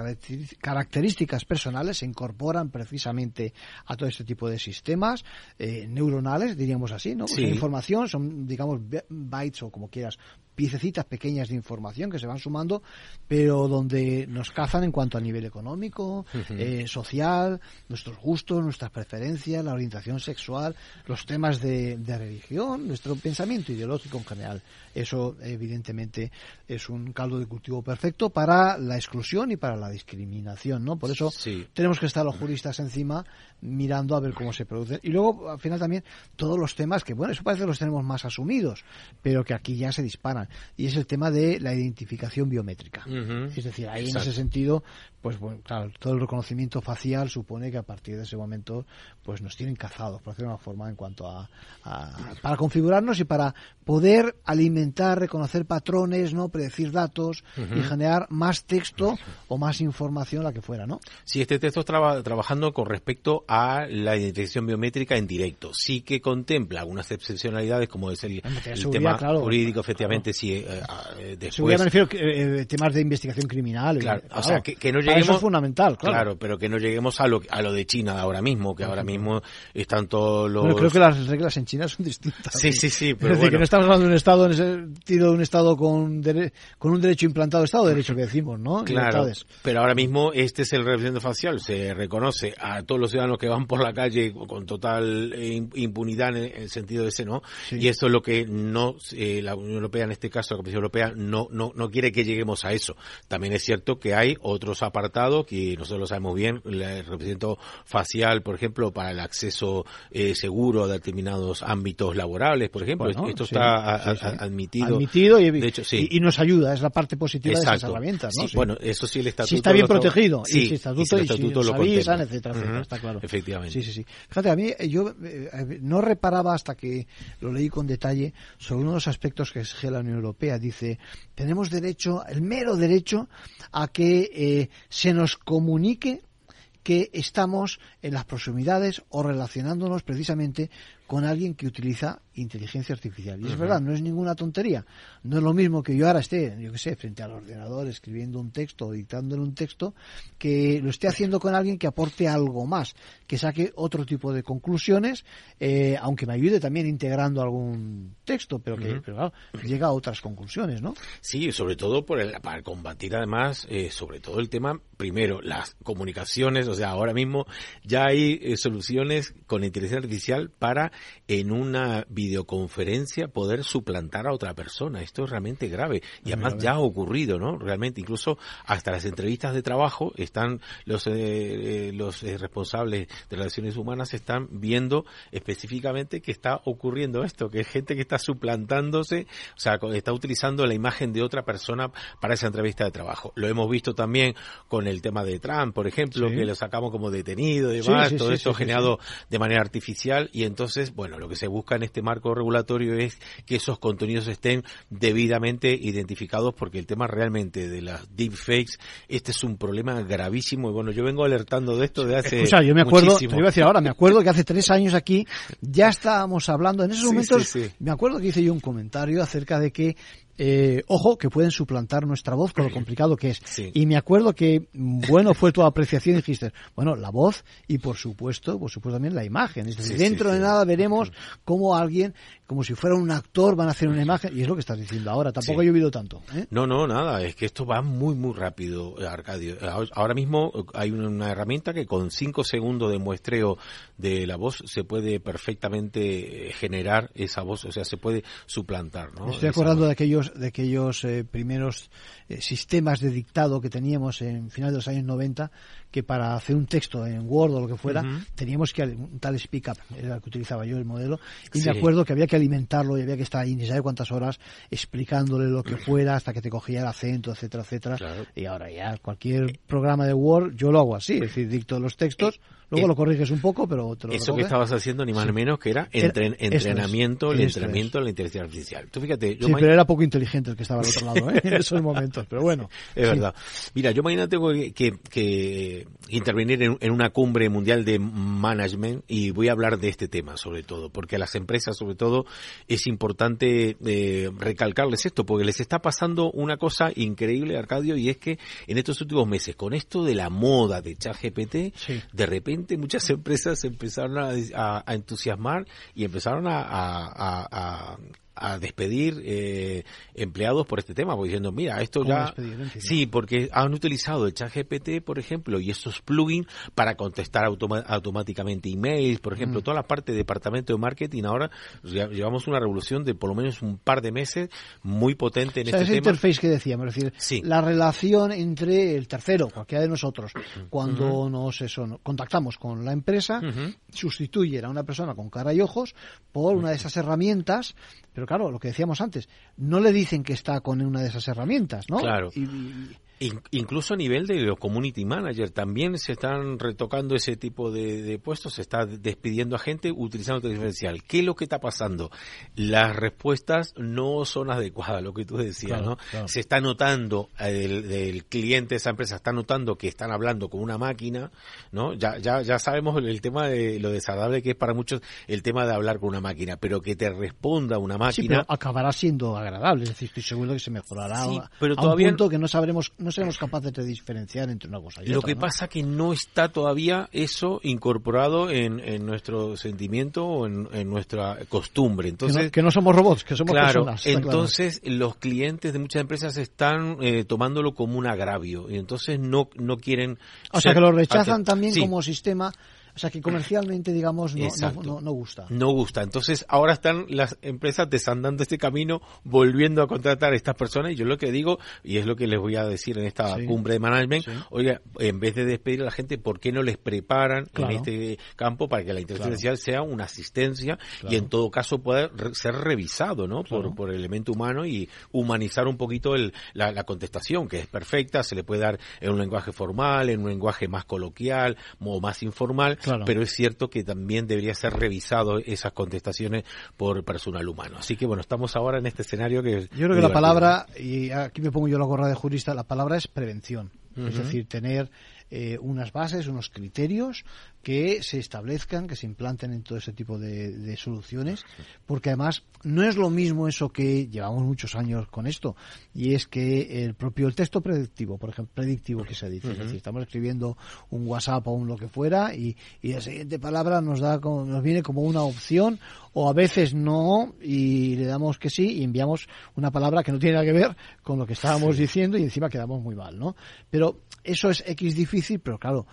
características personales se incorporan precisamente a todo este tipo de sistemas eh, neuronales, diríamos así, ¿no? Pues información son, digamos, bytes o como quieras, piececitas pequeñas de información que se van sumando, pero donde nos cazan en cuanto a nivel económico, eh, social, nuestros gustos, nuestras preferencias, la orientación sexual, los temas de, religión, nuestro pensamiento ideológico en general. Eso, evidentemente, es un caldo de cultivo perfecto para la exclusión y para la discriminación, ¿no? Por eso tenemos que estar los juristas encima mirando a ver cómo se produce. Y luego, al final también, todos los temas que, bueno, eso parece que los tenemos más asumidos, pero que aquí ya se disparan Y es el tema de la identificación biométrica. Es decir, ahí en ese sentido, pues bueno, claro, todo el reconocimiento facial supone que a partir de ese momento, pues nos tienen cazados, por decirlo de una forma, en cuanto a, para configurarnos y para poder alimentar, reconocer patrones, no, predecir datos y generar más texto o más información, la que fuera, ¿no? Sí, este texto está trabajando con respecto a la identificación biométrica en directo. Sí que contempla algunas excepcionalidades, como es el, tema jurídico, efectivamente, sí. Eh, eh, después... me refiero a eh, temas de investigación criminal. Claro, o sea, que, no lleguemos... Eso es fundamental, claro. Claro, pero que no lleguemos a lo, a lo de China ahora mismo, que ahora mismo están todos los... Bueno, creo que las reglas en China son distintas. Sí, sí, sí, pero Es decir, que no estamos hablando de un Estado en ese sentido de un Estado con, con un derecho implantado, Estado de Derecho que decimos, ¿no? Claro, pero ahora mismo este es el representante facial, se reconoce a todos los ciudadanos que van por la calle con total eh, impunidad en el sentido de ese, ¿no? Y esto es lo que no, eh, la Unión Europea, en este caso la Comisión Europea, no, no, no quiere que lleguemos a eso. También es cierto que hay otros apartados que nosotros lo sabemos bien, el representante facial, por ejemplo, para el acceso eh, seguro a determinados ámbitos laborales, por ejemplo. esto está admitido. Admitido y, de hecho, y, nos ayuda, es la parte positiva de esas herramientas, ¿no? Bueno, eso sí el estatuto. Si está bien protegido. Sí, y si estatuto, y si lo avisan, etcétera, etcétera, está claro. Efectivamente. Sí, sí, sí. Fíjate, a mí yo eh, no reparaba hasta que lo leí con detalle sobre uno de los aspectos que exige la Unión Europea. Dice, tenemos derecho, el mero derecho a que eh, se nos comunique que estamos en las proximidades o relacionándonos precisamente con alguien que utiliza inteligencia artificial. Y es verdad, no es ninguna tontería. No es lo mismo que yo ahora esté, yo qué sé, frente al ordenador escribiendo un texto o dictándole un texto, que lo esté haciendo con alguien que aporte algo más, que saque otro tipo de conclusiones, eh, aunque me ayude también integrando algún texto, pero que llega a otras conclusiones, ¿no? Sí, sobre todo por el, para combatir además, eh, sobre todo el tema, primero, las comunicaciones, o sea, ahora mismo ya hay eh, soluciones con inteligencia artificial para en una videoconferencia poder suplantar a otra persona. Esto es realmente grave. Y además ya ha ocurrido, ¿no? Realmente, incluso hasta las entrevistas de trabajo están los, eh, eh, los eh, responsables de relaciones humanas están viendo específicamente que está ocurriendo esto, que es gente que está suplantándose, o sea, está utilizando la imagen de otra persona para esa entrevista de trabajo. Lo hemos visto también con el tema de Trump, por ejemplo, que lo sacamos como detenido y demás, todo esto generado de manera artificial y entonces, bueno, lo que se busca en este marco regulatorio es que esos contenidos estén debidamente identificados porque el tema realmente de las deepfakes, este es un problema gravísimo. Y bueno, yo vengo alertando de esto de hace sea, yo me acuerdo, te iba a decir ahora, me acuerdo que hace tres años aquí ya estábamos hablando, en esos momentos, me acuerdo que hice yo un comentario acerca de que eh, ojo, que pueden suplantar nuestra voz con lo complicado que es. Y me acuerdo que, bueno, fue tu apreciación dijiste, bueno, la voz y por supuesto, por supuesto también la imagen. Es decir, dentro de nada veremos cómo alguien, como si fuera un actor, van a hacer una imagen, y es lo que estás diciendo ahora, tampoco ha llovido tanto. ¿eh? No, no, nada, es que esto va muy, muy rápido, Arcadio. Ahora mismo hay una herramienta que con cinco segundos de muestreo de la voz se puede perfectamente generar esa voz, o sea, se puede suplantar. ¿no? estoy acordando de aquellos de aquellos eh, primeros eh, sistemas de dictado que teníamos en final de los años 90, que para hacer un texto en Word o lo que fuera, teníamos que un tal speak up, era el que utilizaba yo el modelo, y me acuerdo que había que alimentarlo y había que estar ahí ni sabe cuántas horas explicándole lo que fuera hasta que te cogía el acento, etcétera, etcétera. Y ahora ya cualquier programa de Word yo lo hago así, es decir, dicto los textos, luego lo corriges un poco, pero te lo Eso que estabas haciendo ni más ni menos que era entrenamiento, el entrenamiento de la inteligencia artificial. Tú fíjate, yo sí, pero era poco inteligente el que estaba al otro lado, ¿eh? en esos momentos, pero bueno. Es verdad. Mira, yo mañana tengo que, que, intervenir en, una cumbre mundial de management y voy a hablar de este tema sobre todo, porque a las empresas sobre todo es importante eh, recalcarles esto, porque les está pasando una cosa increíble, Arcadio, y es que en estos últimos meses, con esto de la moda de ChatGPT, de repente muchas empresas empezaron a, entusiasmar y empezaron a, a despedir eh, empleados por este tema, diciendo, mira, esto ya... sí, porque han utilizado el chat GPT, por ejemplo, y estos plugins para contestar automáticamente emails, por ejemplo, mm. toda la parte de departamento de marketing, ahora llevamos una revolución de por lo menos un par de meses muy potente en este ese interface que decíamos, es decir, la relación entre el tercero, cualquiera de nosotros, cuando nos eso, contactamos con la empresa, sustituye a una persona con cara y ojos por una de esas herramientas pero claro, lo que decíamos antes, no le dicen que está con una de esas herramientas, ¿no? Claro. Incluso a nivel de los community manager también se están retocando ese tipo de, puestos, se está despidiendo a gente utilizando inteligencia artificial. ¿Qué es lo que está pasando? Las respuestas no son adecuadas, lo que tú decías, ¿no? Se está notando, el, el, cliente de esa empresa está notando que están hablando con una máquina, ¿no? Ya, ya, ya sabemos el, tema de lo desagradable que es para muchos el tema de hablar con una máquina, pero que te responda una máquina. Sí, acabará siendo agradable, es decir, estoy seguro que se mejorará pero todavía... un punto que no sabremos, no seremos capaces de diferenciar entre una cosa y lo otra. Lo que pasa que no está todavía eso incorporado en, en nuestro sentimiento o en, en, nuestra costumbre. Entonces, que no, somos robots, que somos claro, personas. Entonces, los clientes de muchas empresas están eh, tomándolo como un agravio y entonces no, no quieren. O sea, que lo rechazan también como sistema o sea que comercialmente, digamos, no, no, no, gusta. No gusta. Entonces, ahora están las empresas desandando este camino, volviendo a contratar a estas personas. Y yo lo que digo, y es lo que les voy a decir en esta cumbre de management, oiga, en vez de despedir a la gente, ¿por qué no les preparan en este campo para que la inteligencia artificial sea una asistencia y en todo caso pueda ser revisado, ¿no? Por, por el elemento humano y humanizar un poquito el, la, la contestación, que es perfecta, se le puede dar en un lenguaje formal, en un lenguaje más coloquial o más informal pero es cierto que también debería ser revisado esas contestaciones por personal humano. Así que bueno, estamos ahora en este escenario que... Yo creo que la palabra, y aquí me pongo yo la gorra de jurista, la palabra es prevención. Es decir, tener eh, unas bases, unos criterios que se establezcan, que se implanten en todo ese tipo de, soluciones, porque además no es lo mismo eso que llevamos muchos años con esto, y es que el propio el texto predictivo, por ejemplo, predictivo que se dice, es decir, estamos escribiendo un WhatsApp o un lo que fuera y, y la siguiente palabra nos da como, nos viene como una opción o a veces no y le damos que sí y enviamos una palabra que no tiene nada que ver con lo que estábamos diciendo y encima quedamos muy mal, ¿no? Pero eso es X difícil, pero claro,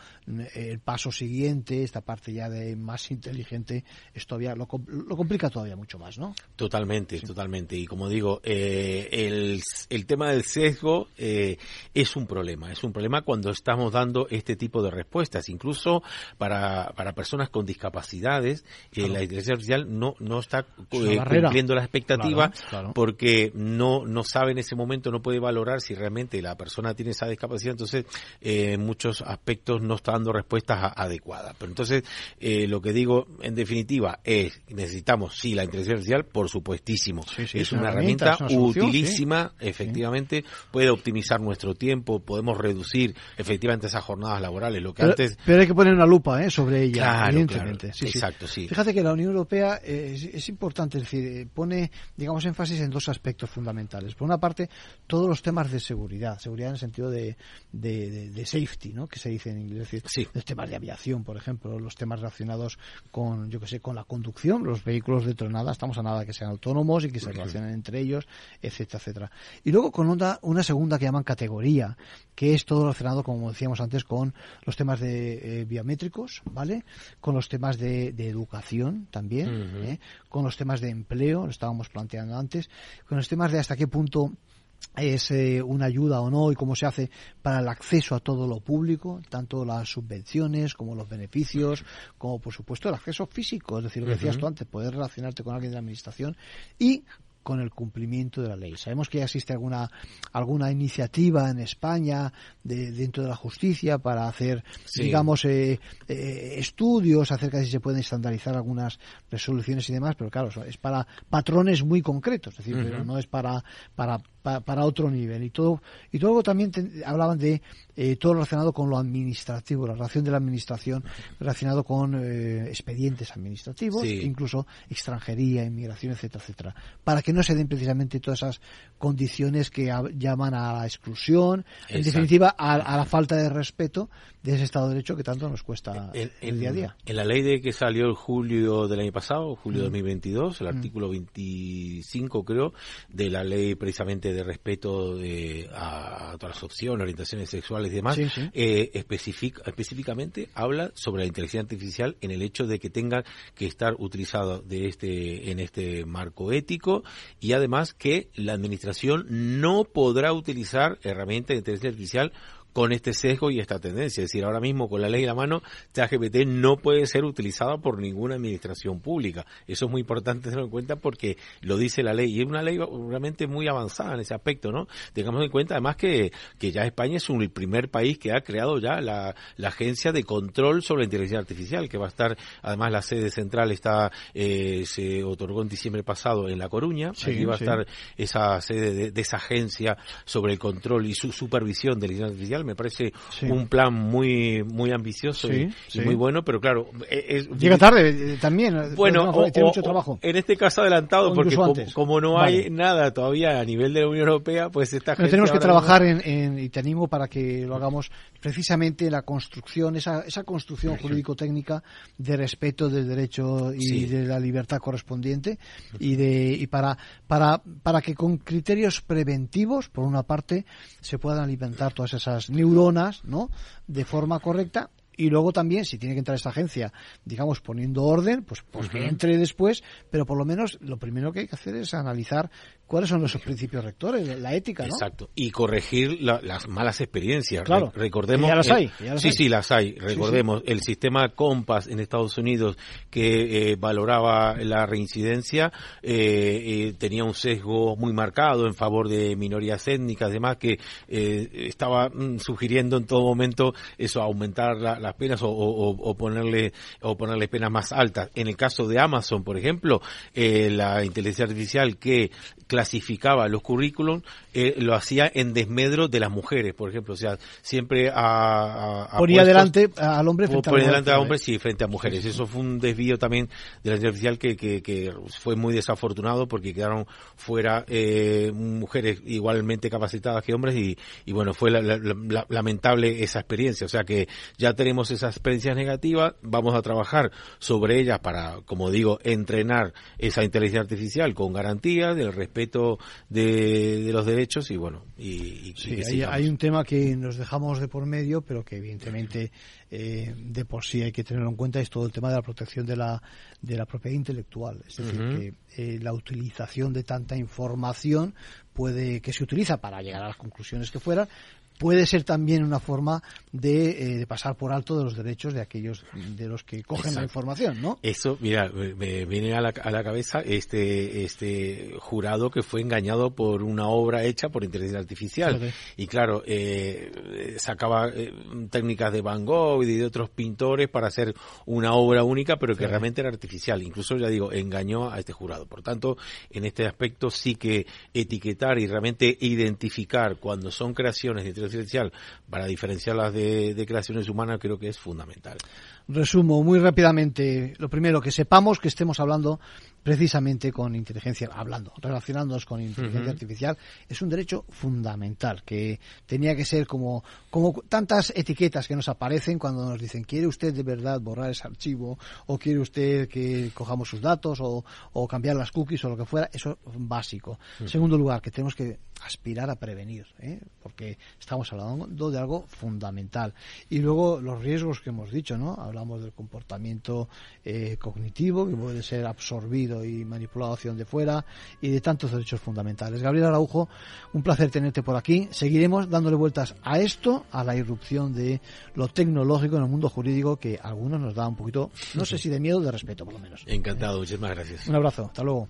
el paso siguiente, esta parte ya de más inteligente, es todavía lo, lo complica todavía mucho más, ¿no? Totalmente, totalmente. Y como digo, eh, el, el, tema del sesgo eh, es un problema, es un problema cuando estamos dando este tipo de respuestas, incluso para, para personas con discapacidades, eh, la inteligencia artificial no, no está cumpliendo la expectativa porque no, no sabe en ese momento, no puede valorar si realmente la persona tiene esa discapacidad, entonces en muchos aspectos no está dando respuestas adecuadas. Pero entonces, eh, lo que digo en definitiva es, necesitamos, sí, la inteligencia artificial, por supuestísimo. es, una, herramienta, utilísima, efectivamente, puede optimizar nuestro tiempo, podemos reducir efectivamente esas jornadas laborales, lo que antes... Pero hay que poner una lupa ¿eh? sobre ella, evidentemente. exacto, sí. Fíjate que la Unión Europea eh, es, importante, es decir, pone, digamos, énfasis en dos aspectos fundamentales. Por una parte, todos los temas de seguridad, seguridad en el sentido de, de, safety, ¿no? Que se dice en inglés, es decir, los temas de aviación, por ejemplo, los temas relacionados con, yo que sé, con la conducción, los vehículos de tronada, estamos a nada que sean autónomos y que se relacionen entre ellos, etcétera, etcétera. Y luego con una, una segunda que llaman categoría, que es todo relacionado, como decíamos antes, con los temas de eh, biométricos, ¿vale? Con los temas de, educación también, ¿eh? con los temas de empleo, lo estábamos planteando antes, con los temas de hasta qué punto es eh, una ayuda o no y cómo se hace para el acceso a todo lo público, tanto las subvenciones como los beneficios, como por supuesto el acceso físico, es decir, lo que decías tú antes, poder relacionarte con alguien de la administración y con el cumplimiento de la ley. Sabemos que ya existe alguna alguna iniciativa en España de, dentro de la justicia para hacer, digamos, eh, eh, estudios acerca de si se pueden estandarizar algunas resoluciones y demás, pero claro, es para patrones muy concretos, es decir, pero no es para, para, para, otro nivel. Y todo, y todo también hablaban de eh, todo relacionado con lo administrativo, la relación de la administración relacionado con expedientes administrativos, incluso extranjería, inmigración, etcétera, etcétera, para que no se den precisamente todas esas condiciones que llaman a la exclusión, en definitiva a, la falta de respeto de ese Estado de Derecho que tanto nos cuesta el, día a día. En la ley de que salió el julio del año pasado, julio de 2022, mm. el mm. artículo 25 creo, de la ley precisamente de respeto de, a, todas las opciones, orientaciones sexuales y demás, eh, específicamente habla sobre la inteligencia artificial en el hecho de que tenga que estar utilizado de este en este marco ético y además que la administración no podrá utilizar herramientas de inteligencia artificial con este sesgo y esta tendencia. Es decir, ahora mismo con la ley en la mano, ChatGPT no puede ser utilizado por ninguna administración pública. Eso es muy importante tenerlo en cuenta porque lo dice la ley y es una ley realmente muy avanzada en ese aspecto, ¿no? Tengamos en cuenta además que, que ya España es un, el primer país que ha creado ya la, la agencia de control sobre la inteligencia artificial, que va a estar, además la sede central está, eh, se otorgó en diciembre pasado en La Coruña, allí va a estar esa sede de, esa agencia sobre el control y su supervisión de la inteligencia artificial, me parece un plan muy, muy ambicioso y, muy bueno, pero claro, e, Llega tarde eh, también, bueno, tiene mucho trabajo. En este caso adelantado, porque como, no hay nada todavía a nivel de la Unión Europea, pues esta Pero tenemos que trabajar en, y te animo para que lo hagamos precisamente la construcción, esa, esa construcción jurídico-técnica de respeto del derecho y de la libertad correspondiente y de y para, para, para que con criterios preventivos, por una parte, se puedan alimentar todas esas neuronas, ¿no? De forma correcta. Y luego también, si tiene que entrar esta agencia, digamos, poniendo orden, pues, pues que entre después, pero por lo menos lo primero que hay que hacer es analizar cuáles son los principios rectores, la ética, ¿no? Exacto. Y corregir las malas experiencias. Claro. recordemos. ya las hay. sí, sí, las hay. Recordemos el sistema Compass en Estados Unidos que eh, valoraba la reincidencia eh, eh, tenía un sesgo muy marcado en favor de minorías étnicas, además que estaba mm, sugiriendo en todo momento eso aumentar las penas o, ponerle o ponerle penas más altas. En el caso de Amazon, por ejemplo, la inteligencia artificial que clasificaba los currículums, eh, lo hacía en desmedro de las mujeres, por ejemplo. O sea, siempre a, a ponía delante al hombre frente a delante al hombre, sí, frente a mujeres. Eso fue un desvío también de la artificial que, que, que, fue muy desafortunado porque quedaron fuera eh, mujeres igualmente capacitadas que hombres y, y bueno, fue lamentable esa experiencia. O sea que ya tenemos esas experiencias negativas, vamos a trabajar sobre ellas para, como digo, entrenar esa inteligencia artificial con garantías del respeto de, los derechos y bueno. Y, hay, un tema que nos dejamos de por medio, pero que evidentemente eh, de por sí hay que tenerlo en cuenta, es todo el tema de la protección de la, de la propiedad intelectual. Es decir, que eh, la utilización de tanta información puede que se utiliza para llegar a las conclusiones que fueran, puede ser también una forma de, eh, de, pasar por alto de los derechos de aquellos de los que cogen la información, ¿no? Eso, mira, me viene a la, a la cabeza este este jurado que fue engañado por una obra hecha por inteligencia artificial y claro eh, sacaba eh, técnicas de Van Gogh y de otros pintores para hacer una obra única, pero que realmente era artificial. Incluso ya digo engañó a este jurado. Por tanto, en este aspecto sí que etiquetar y realmente identificar cuando son creaciones de inteligencia para diferenciarlas de, de creaciones humanas creo que es fundamental. Resumo muy rápidamente. Lo primero, que sepamos que estemos hablando precisamente con inteligencia, hablando, relacionándonos con inteligencia artificial, es un derecho fundamental que tenía que ser como, como tantas etiquetas que nos aparecen cuando nos dicen, ¿quiere usted de verdad borrar ese archivo? ¿O quiere usted que cojamos sus datos? ¿O, o cambiar las cookies o lo que fuera? Eso es básico. En segundo lugar, que tenemos que aspirar a prevenir, ¿eh? porque estamos hablando de algo fundamental. Y luego los riesgos que hemos dicho, ¿no? Hablamos del comportamiento eh, cognitivo que puede ser y manipulado hacia donde fuera y de tantos derechos fundamentales. Gabriel Araujo, un placer tenerte por aquí. Seguiremos dándole vueltas a esto, a la irrupción de lo tecnológico en el mundo jurídico que a algunos nos da un poquito, no sé si de miedo o de respeto por lo menos. Encantado, muchísimas gracias. Un abrazo, hasta luego.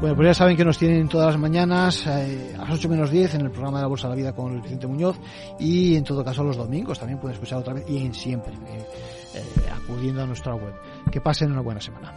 Bueno, pues ya saben que nos tienen todas las mañanas eh, a las 8 menos 10 en el programa de la Bolsa de la Vida con el presidente Muñoz y en todo caso los domingos también pueden escuchar otra vez y en siempre. Eh, eh, acudiendo a nuestra web. Que pasen una buena semana.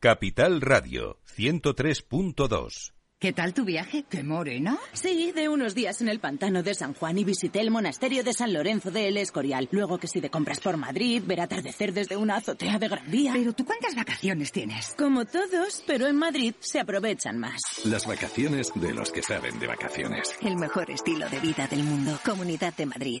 Capital Radio 103.2 ¿Qué tal tu viaje? ¿Qué morena? Sí, de unos días en el pantano de San Juan y visité el monasterio de San Lorenzo de El Escorial. Luego que si de compras por Madrid, ver atardecer desde una azotea de Gran Vía. Pero tú cuántas vacaciones tienes? Como todos, pero en Madrid se aprovechan más. Las vacaciones de los que saben de vacaciones. El mejor estilo de vida del mundo. Comunidad de Madrid.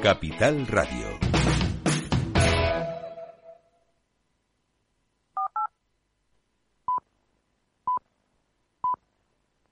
Capital Radio.